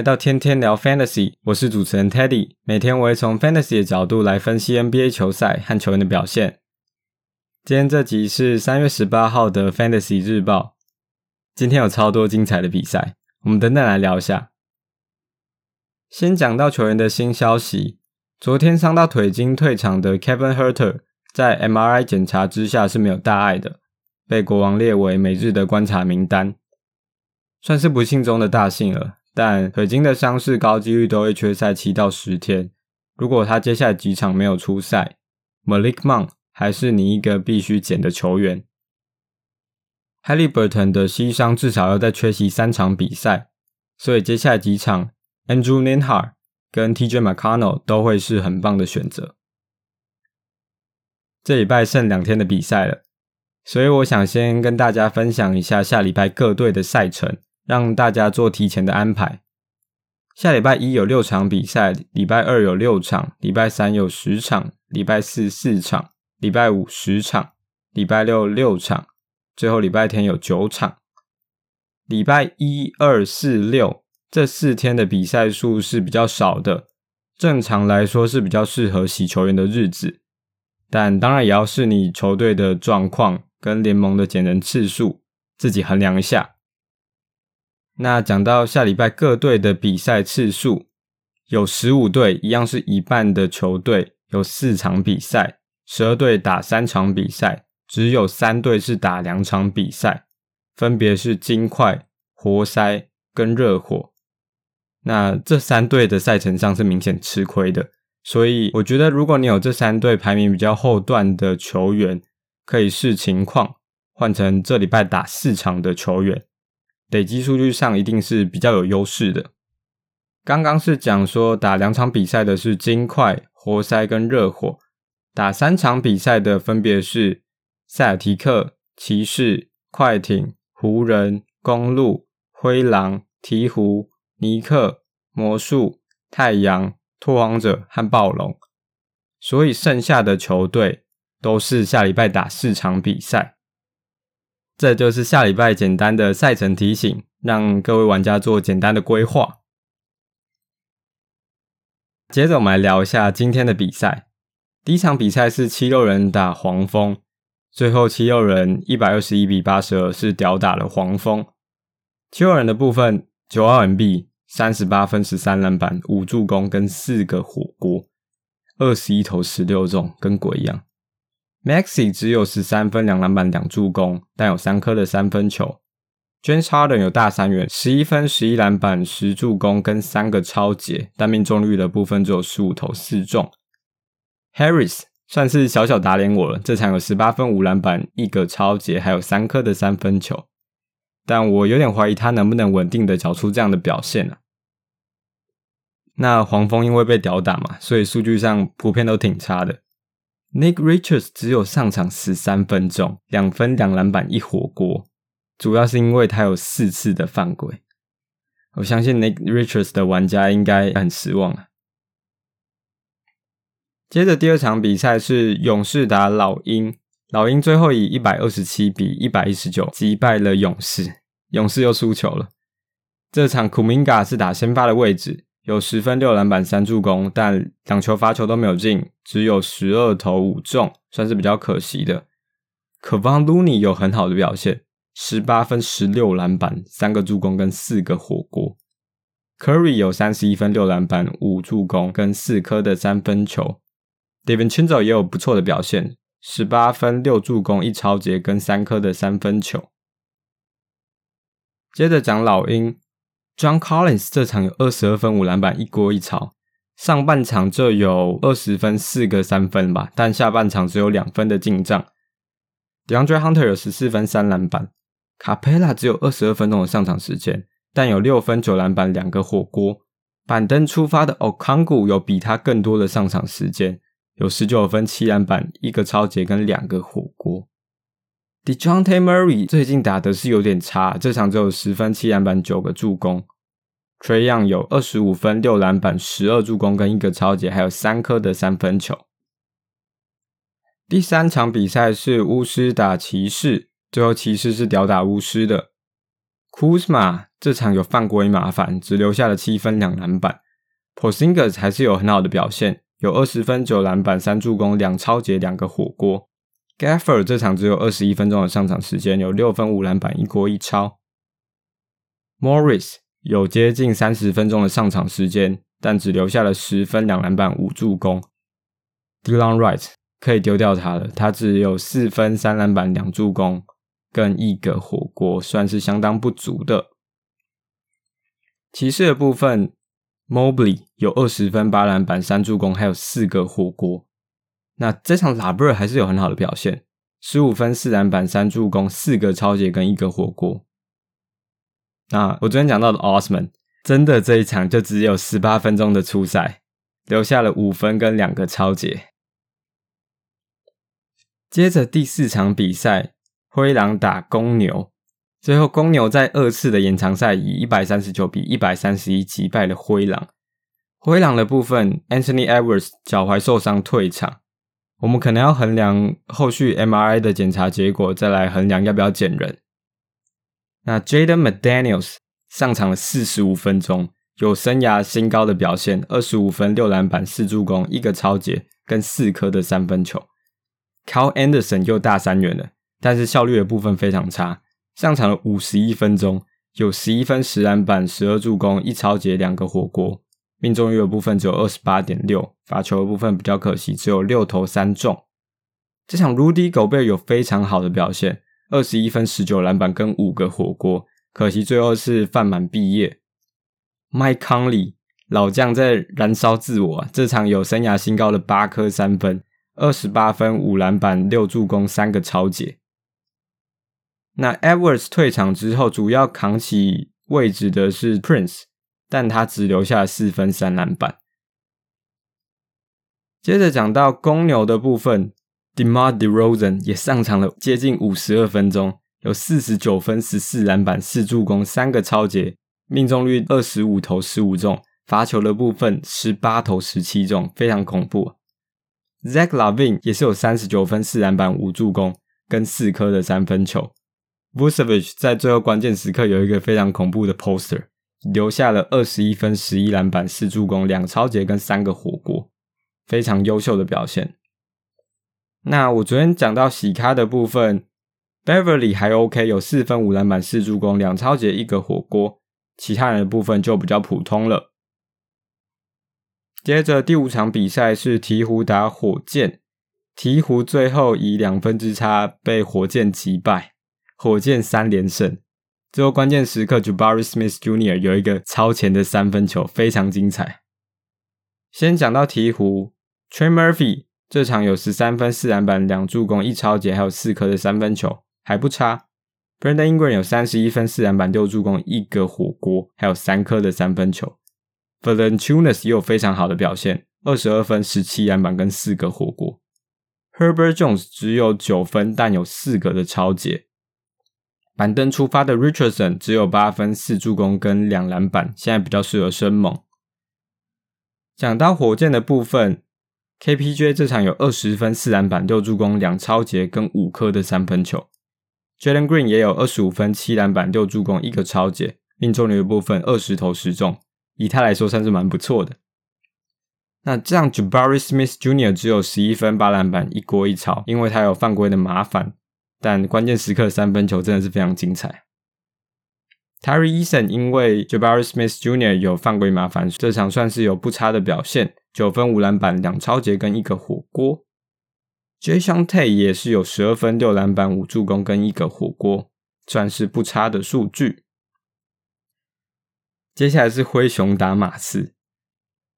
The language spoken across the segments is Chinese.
来到天天聊 Fantasy，我是主持人 Teddy。每天我会从 Fantasy 的角度来分析 NBA 球赛和球员的表现。今天这集是三月十八号的 Fantasy 日报。今天有超多精彩的比赛，我们等等来聊一下。先讲到球员的新消息，昨天伤到腿筋退场的 Kevin Herter，在 MRI 检查之下是没有大碍的，被国王列为每日的观察名单，算是不幸中的大幸了。但腿筋的伤势高几率都会缺赛七到十天。如果他接下来几场没有出赛，Malik Monk 还是你一个必须捡的球员。Haliburton 的膝伤至少要再缺席三场比赛，所以接下来几场 Andrew Nienhard 跟 TJ McConnell 都会是很棒的选择。这礼拜剩两天的比赛了，所以我想先跟大家分享一下下礼拜各队的赛程。让大家做提前的安排。下礼拜一有六场比赛，礼拜二有六场，礼拜三有十场，礼拜四四场，礼拜五十场，礼拜六六场，最后礼拜天有九场。礼拜一、二、四、六这四天的比赛数是比较少的，正常来说是比较适合洗球员的日子，但当然也要视你球队的状况跟联盟的减人次数，自己衡量一下。那讲到下礼拜各队的比赛次数，有十五队，一样是一半的球队有四场比赛，十二队打三场比赛，只有三队是打两场比赛，分别是金块、活塞跟热火。那这三队的赛程上是明显吃亏的，所以我觉得如果你有这三队排名比较后段的球员，可以视情况换成这礼拜打四场的球员。累积数据上一定是比较有优势的。刚刚是讲说打两场比赛的是金块、活塞跟热火，打三场比赛的分别是塞尔提克、骑士、快艇、湖人、公鹿、灰狼、鹈鹕、尼克、魔术、太阳、拓荒者和暴龙。所以剩下的球队都是下礼拜打四场比赛。这就是下礼拜简单的赛程提醒，让各位玩家做简单的规划。接着我们来聊一下今天的比赛。第一场比赛是七六人打黄蜂，最后七六人一百二十一比八十二是吊打了黄蜂。七六人的部分，九号 MB 三十八分、十三篮板、五助攻跟四个火锅，二十一投十六中，跟鬼一样。Maxey 只有十三分、两篮板、两助攻，但有三颗的三分球。James Harden 有大三元，十一分、十一篮板、十助攻跟三个超节，但命中率的部分只有十五投四中。Harris 算是小小打脸我了，这场有十八分、五篮板、一个超节，还有三颗的三分球，但我有点怀疑他能不能稳定的缴出这样的表现呢、那黄蜂因为被吊打嘛，所以数据上普遍都挺差的。Nick Richards 只有上场十三分钟，两分两篮板一火锅，主要是因为他有四次的犯规。我相信 Nick Richards 的玩家应该很失望啊。接着第二场比赛是勇士打老鹰，老鹰最后以一百二十七比一百一十九击败了勇士，勇士又输球了。这场 Kuminga 是打先发的位置。有十分六篮板三助攻，但两球罚球都没有进，只有十二投五中，算是比较可惜的。可邦卢尼有很好的表现，十八分十六篮板三个助攻跟四个火锅。Curry 有三十一分六篮板五助攻跟四颗的三分球。David c h i n z o 也有不错的表现，十八分六助攻一抄截跟三颗的三分球。接着讲老鹰。John Collins 这场有二十二分五篮板一锅一炒，上半场就有二十分四个三分吧，但下半场只有两分的进账。DeAndre Hunter 有十四分三篮板，Capela 只有二十二分钟的上场时间，但有六分九篮板两个火锅。板凳出发的 Okongu 有比他更多的上场时间，有十九分七篮板一个抄截跟两个火锅。Dejounte Murray 最近打的是有点差，这场只有十分七篮板九个助攻。Trae Young 有二十五分六篮板十二助攻跟一个抄截，还有三颗的三分球。第三场比赛是巫师打骑士，最后骑士是吊打巫师的。Kuzma 这场有犯规麻烦，只留下了七分两篮板。Porzingis 还是有很好的表现，有二十分九篮板三助攻两抄截两个火锅。Gafford 这场只有二十一分钟的上场时间，有六分五篮板一锅一抄。Morris 有接近三十分钟的上场时间，但只留下了十分两篮板五助攻。Delon Wright 可以丢掉他了，他只有四分三篮板两助攻跟一个火锅，算是相当不足的。骑士的部分，Mobley 有二十分八篮板三助攻，还有四个火锅。那这场 LeVert 还是有很好的表现，十五分四篮板三助攻，四个抄截跟一个火锅。那我昨天讲到的 Osman，真的这一场就只有十八分钟的出赛，留下了五分跟两个抄截。接着第四场比赛，灰狼打公牛，最后公牛在二次的延长赛以一百三十九比一百三十一击败了灰狼。灰狼的部分，Anthony Edwards 脚踝受伤退场。我们可能要衡量后续 MRI 的检查结果，再来衡量要不要减人。那 Jaden McDaniels 上场了四十五分钟，有生涯新高的表现，二十五分、六篮板、四助攻、一个抄截跟四颗的三分球。Cal Anderson 又大三元了，但是效率的部分非常差，上场了五十一分钟，有十一分、十篮板、十二助攻、一抄截、两个火锅。命中率的部分只有二十八点六，罚球的部分比较可惜，只有六投三中。这场 Rudy Gobert 有非常好的表现，二十一分、十九篮板跟五个火锅，可惜最后是犯满毕业。Mike Conley 老将在燃烧自我，这场有生涯新高的八颗三分，二十八分、五篮板、六助攻、三个超解。那 Edwards 退场之后，主要扛起位置的是 Prince。但他只留下四分三篮板。接着讲到公牛的部分，DeMar DeRozan 也上场了接近五十二分钟，有四十九分、十四篮板、四助攻、三个超节，命中率二十五投十五中，罚球的部分十八投十七中，非常恐怖。Zach LaVine 也是有三十九分、四篮板、五助攻跟四颗的三分球。Vucevic 在最后关键时刻有一个非常恐怖的 poster。留下了二十一分、十一篮板、四助攻、两超节跟三个火锅，非常优秀的表现。那我昨天讲到洗咖的部分，Beverly 还 OK，有四分、五篮板、四助攻、两超节、一个火锅，其他人的部分就比较普通了。接着第五场比赛是鹈鹕打火箭，鹈鹕最后以两分之差被火箭击败，火箭三连胜。最后关键时刻，Jabari Smith Jr. 有一个超前的三分球，非常精彩。先讲到鹈鹕，Trey Murphy 这场有十三分、四篮板、两助攻、一超截，还有四颗的三分球，还不差。Brandon Ingram 有三十一分、四篮板、六助攻、一个火锅，还有三颗的三分球。Valentunas 也有非常好的表现，二十二分、十七篮板跟四个火锅。Herbert Jones 只有九分，但有四个的超截。板凳出发的 Richardson 只有八分四助攻跟两篮板，现在比较适合生猛。讲到火箭的部分，KPJ 这场有二十分四篮板六助攻两超截跟五颗的三分球。Jalen Green 也有二十五分七篮板六助攻一个超截，命中率的部分二十投十中，以他来说算是蛮不错的。那这样 Jabari Smith Jr. 只有十一分八篮板一锅一炒，因为他有犯规的麻烦。但关键时刻三分球真的是非常精彩。Terry Eason 因为 Jabari Smith Jr. 有犯规麻烦，这场算是有不差的表现，九分五篮板两抄截跟一个火锅。Jae'Sean Tate 也是有十二分六篮板五助攻跟一个火锅，算是不差的数据。接下来是灰熊打马刺，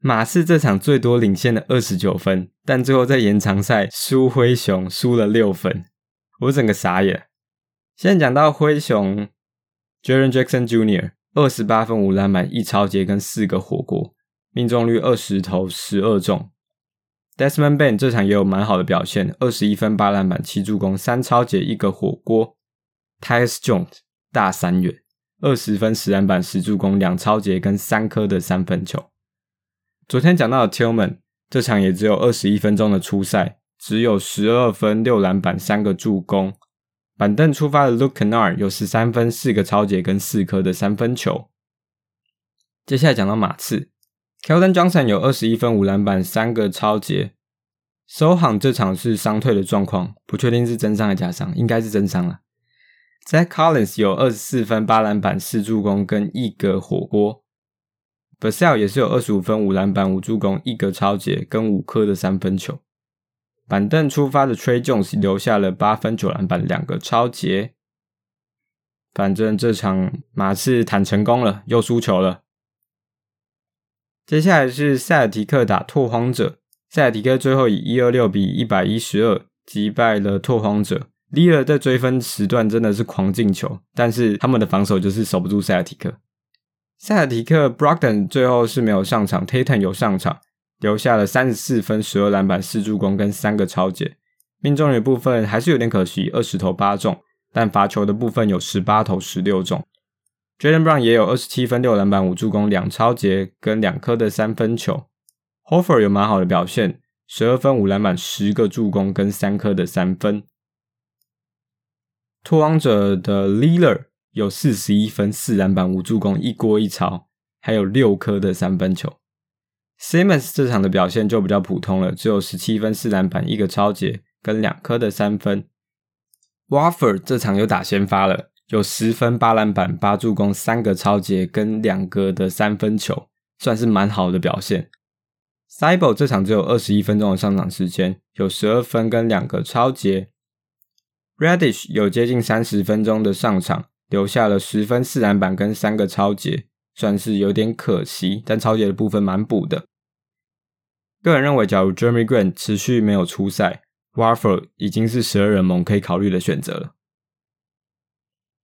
马刺这场最多领先了二十九分，但最后在延长赛输灰熊输了六分。我整个傻眼。现在讲到灰熊，Jaren Jackson Jr. 二十八分五篮板一抄截跟四个火锅，命中率二十投十二中。Desmond Bane 这场也有蛮好的表现，二十一分八篮板七助攻三抄截一个火锅。Tyus Jones 大三元，二十分十篮板十助攻两抄截跟三颗的三分球。昨天讲到的 Tillman 这场也只有二十一分钟的初赛。只有十二分、六篮板、三个助攻。板凳出发的 Luke Kennard 有十三分、四个超截跟四颗的三分球。接下来讲到马刺，Keldon Johnson 有二十一分、五篮板、三个超截。Sochan 这场是伤退的状况，不确定是真伤还是假伤，应该是真伤了。Zach Collins 有二十四分、八篮板、四助攻跟一个火锅。Vassell 也是有二十五分、五篮板、五助攻、一个超截跟五颗的三分球。板凳出发的 Tre Jones 留下了八分九篮板两个超截，反正这场马刺谈成功了，又输球了。接下来是塞尔提克打拓荒者，塞尔提克最后以一二六比一百一十二击败了拓荒者。Lillard 在追分时段真的是狂进球，但是他们的防守就是守不住塞尔提克。塞尔提克 Brogdon 最后是没有上场，Tatum 有上场。留下了三十四分、十二篮板、四助攻跟三个抄截，命中率部分还是有点可惜，二十投八中，但罚球的部分有十八投十六中。Jaylen Brown 也有二十七分、六篮板、五助攻、两超节跟两颗的三分球。Hofer 有蛮好的表现，十二分、五篮板、十个助攻跟三颗的三分。拓荒者的 Lillard 有四十一分、四篮板、五助攻、一锅一抄，还有六颗的三分球。Simmons 这场的表现就比较普通了，只有十七分、四篮板、一个超节跟两颗的三分。Watford 这场又打先发了，有十分、八篮板、八助攻、三个超节跟两个的三分球，算是蛮好的表现。Thybulle 这场只有二十一分钟的上场时间，有十二分跟两个超节。Radish 有接近三十分钟的上场，留下了十分、四篮板跟三个超节，算是有点可惜，但抄截的部分蛮补的。个人认为，假如 Jeremy Grant 持续没有出赛，Warford 已经是十二人盟可以考虑的选择了。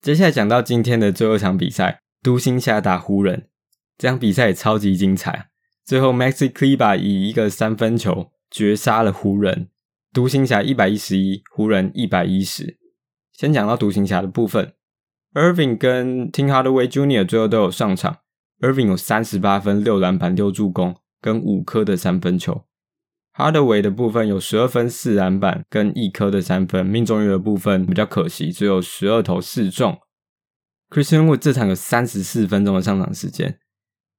接下来讲到今天的最后一场比赛，独行侠打湖人，这场比赛也超级精彩。最后，Maxi Kleber 以一个三分球绝杀了湖人，独行侠一百一十一，湖人一百一十。先讲到独行侠的部分，Irving 跟 Tim Hardaway Jr. 最后都有上场，Irving 有三十八分、六篮板、六助攻。跟五颗的三分球，Hardaway 的部分有十二分四篮板跟一颗的三分，命中率的部分比较可惜，只有十二投四中。Christian Wood 这场有三十四分钟的上场时间，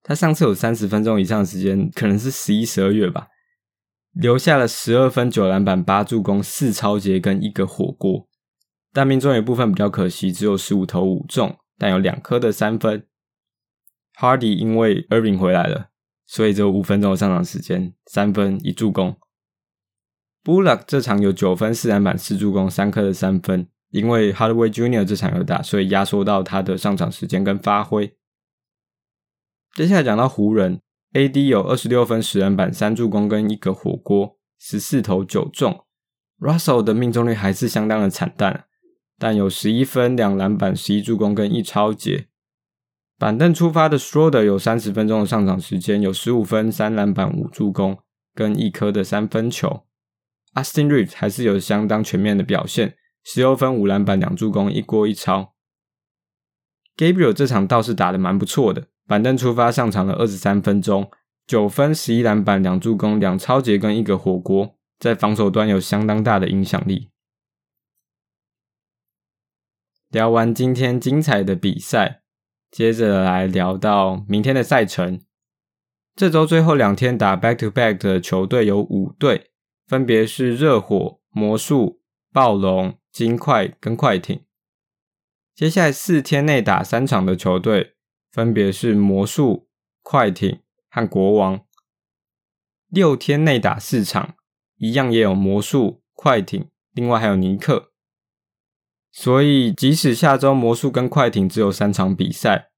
他上次有三十分钟以上的时间，可能是十一、十二月吧，留下了十二分九篮板八助攻四抄截跟一个火锅，但命中率部分比较可惜，只有十五投五中，但有两颗的三分。Hardy 因为 Irving 回来了。所以只有五分钟的上场时间，三分一助攻。Bullock 这场有九分四篮板四助攻三颗的三分，因为 Hardaway Junior 这场有打，所以压缩到他的上场时间跟发挥。接下来讲到湖人，AD 有二十六分十篮板三助攻跟一个火锅，十四投九中。Russell 的命中率还是相当的惨淡，但有十一分两篮板十一助攻跟一抄截。板凳出发的 Schroder 有三十分钟的上场时间，有十五分、三篮板、五助攻跟一颗的三分球。Austin Reeves 还是有相当全面的表现，十六分、五篮板、两助攻、一锅一抄。Gabriel 这场倒是打得蛮不错的，板凳出发上场了二十三分钟，九分、十一篮板、两助攻、两抄截跟一个火锅，在防守端有相当大的影响力。聊完今天精彩的比赛。接着来聊到明天的赛程。这周最后两天打 back to back 的球队有五队，分别是热火、魔术、暴龙、金块跟快艇。接下来四天内打三场的球队分别是魔术、快艇和国王。六天内打四场，一样也有魔术、快艇，另外还有尼克。所以，即使下周魔术跟快艇只有三场比赛，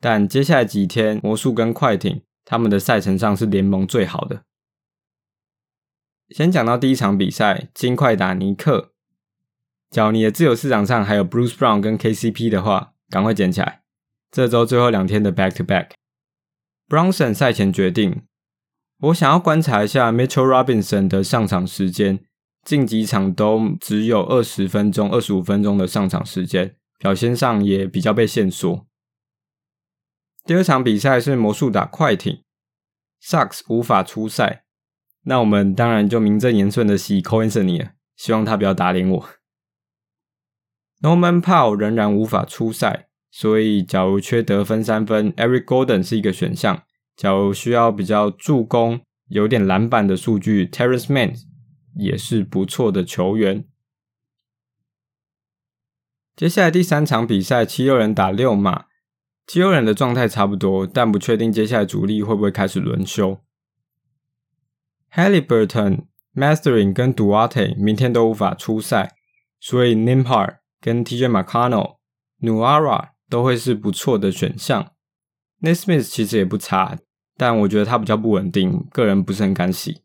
但接下来几天魔术跟快艇他们的赛程上是联盟最好的。先讲到第一场比赛，金块打尼克。假如你的自由市场上还有 Bruce Brown 跟 KCP 的话，赶快捡起来。这周最后两天的 Back to Back。Brunson 赛前决定，我想要观察一下 Mitchell Robinson 的上场时间。近几场都只有二十分钟、二十五分钟的上场时间，表现上也比较被限缩。第二场比赛是魔术打快艇，Sucks 无法出赛，那我们当然就名正言顺的洗 Cole Anthony 了，希望他不要打脸我。Norman Powell 仍然无法出赛，所以假如缺得分三分，Eric Gordon 是一个选项。假如需要比较助攻、有点篮板的数据，Terance Mann 也是不错的球员。接下来第三场比赛，七六人打六马。七六人的状态差不多，但不确定接下来主力会不会开始轮休。Halliburton、m a s t e r i n g 跟 Duarte 明天都无法出赛，所以 Nimphar 跟 TJ McConnell、Nwora 都会是不错的选项。Nismith 其实也不差，但我觉得他比较不稳定，个人不是很敢洗。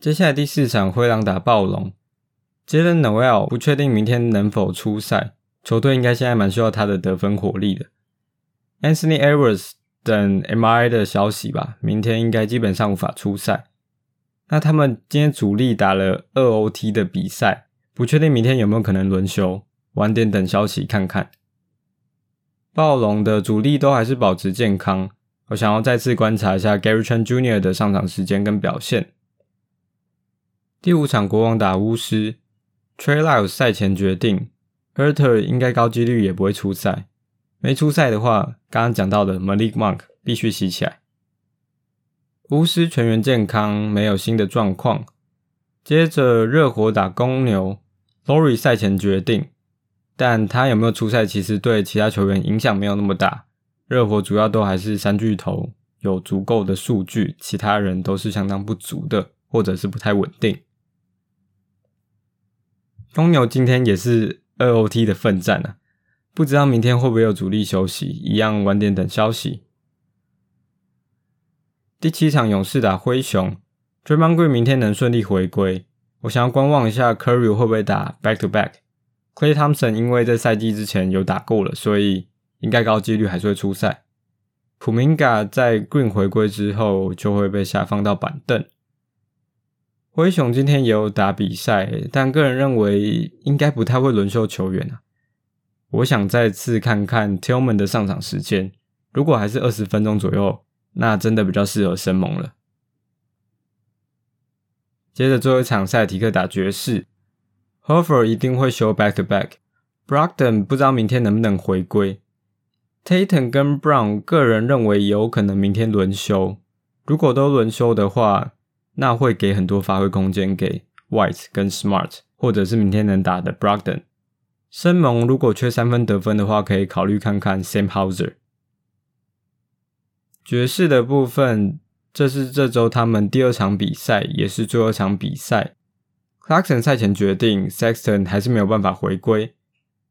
接下来第四场，灰狼打暴龙。Jaylen Nowell 不确定明天能否出赛，球队应该现在蛮需要他的得分火力的。Anthony Edwards 等 MRI 的消息吧，明天应该基本上无法出赛。那他们今天主力打了二 OT 的比赛，不确定明天有没有可能轮休，晚点等消息看看。暴龙的主力都还是保持健康，我想要再次观察一下 Gary Trent Jr. 的上场时间跟表现。第五场国王打巫师。Trey Lyles 赛前决定，Huerter 应该高几率也不会出赛。没出赛的话，刚刚讲到的 Malik Monk 必须洗起来。巫师全员健康，没有新的状况。接着热火打公牛，Lauri 赛前决定，但他有没有出赛，其实对其他球员影响没有那么大。热火主要都还是三巨头，有足够的数据，其他人都是相当不足的，或者是不太稳定。公牛今天也是二 OT 的奋战啊，不知道明天会不会有主力休息，一样晚点等消息。第七场勇士打灰熊，Draymond 明天能顺利回归，我想要观望一下 Curry 会不会打 back to back。Clay Thompson 因为在赛季之前有打过了，所以应该高几率还是会出赛。普明嘎在 Green 回归之后就会被下放到板凳。灰熊今天也有打比赛，但个人认为应该不太会轮休球员啊。我想再次看看 Tillman 的上场时间，如果还是二十分钟左右，那真的比较适合生猛了。接着最后一场，赛提克打爵士，Horford 一定会休 back to back，Brogdon 不知道明天能不能回归，Tatum 跟 Brown 个人认为有可能明天轮休，如果都轮休的话。那会给很多发挥空间给 White 跟 Smart，或者是明天能打的 Brogdon。生猛如果缺三分得分的话，可以考虑看看 Sam Hauser。爵士的部分，这是这周他们第二场比赛，也是最后一场比赛。Clarkson 赛前决定，Sexton 还是没有办法回归。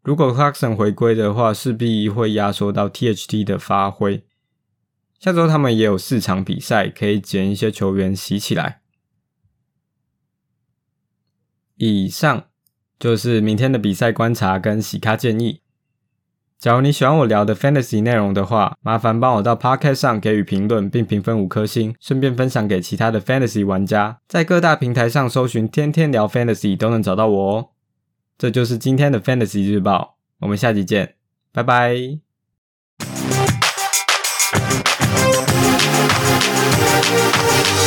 如果 Clarkson 回归的话，势必会压缩到 THT 的发挥。下周他们也有四场比赛，可以捡一些球员洗起来。以上就是明天的比赛观察跟洗咖建议。假如你喜欢我聊的 Fantasy 内容的话，麻烦帮我到 Podcast 上给予评论并评分五颗星，顺便分享给其他的 Fantasy 玩家。在各大平台上搜寻“天天聊 Fantasy” 都能找到我哦。这就是今天的 Fantasy 日报，我们下集见，拜拜。Música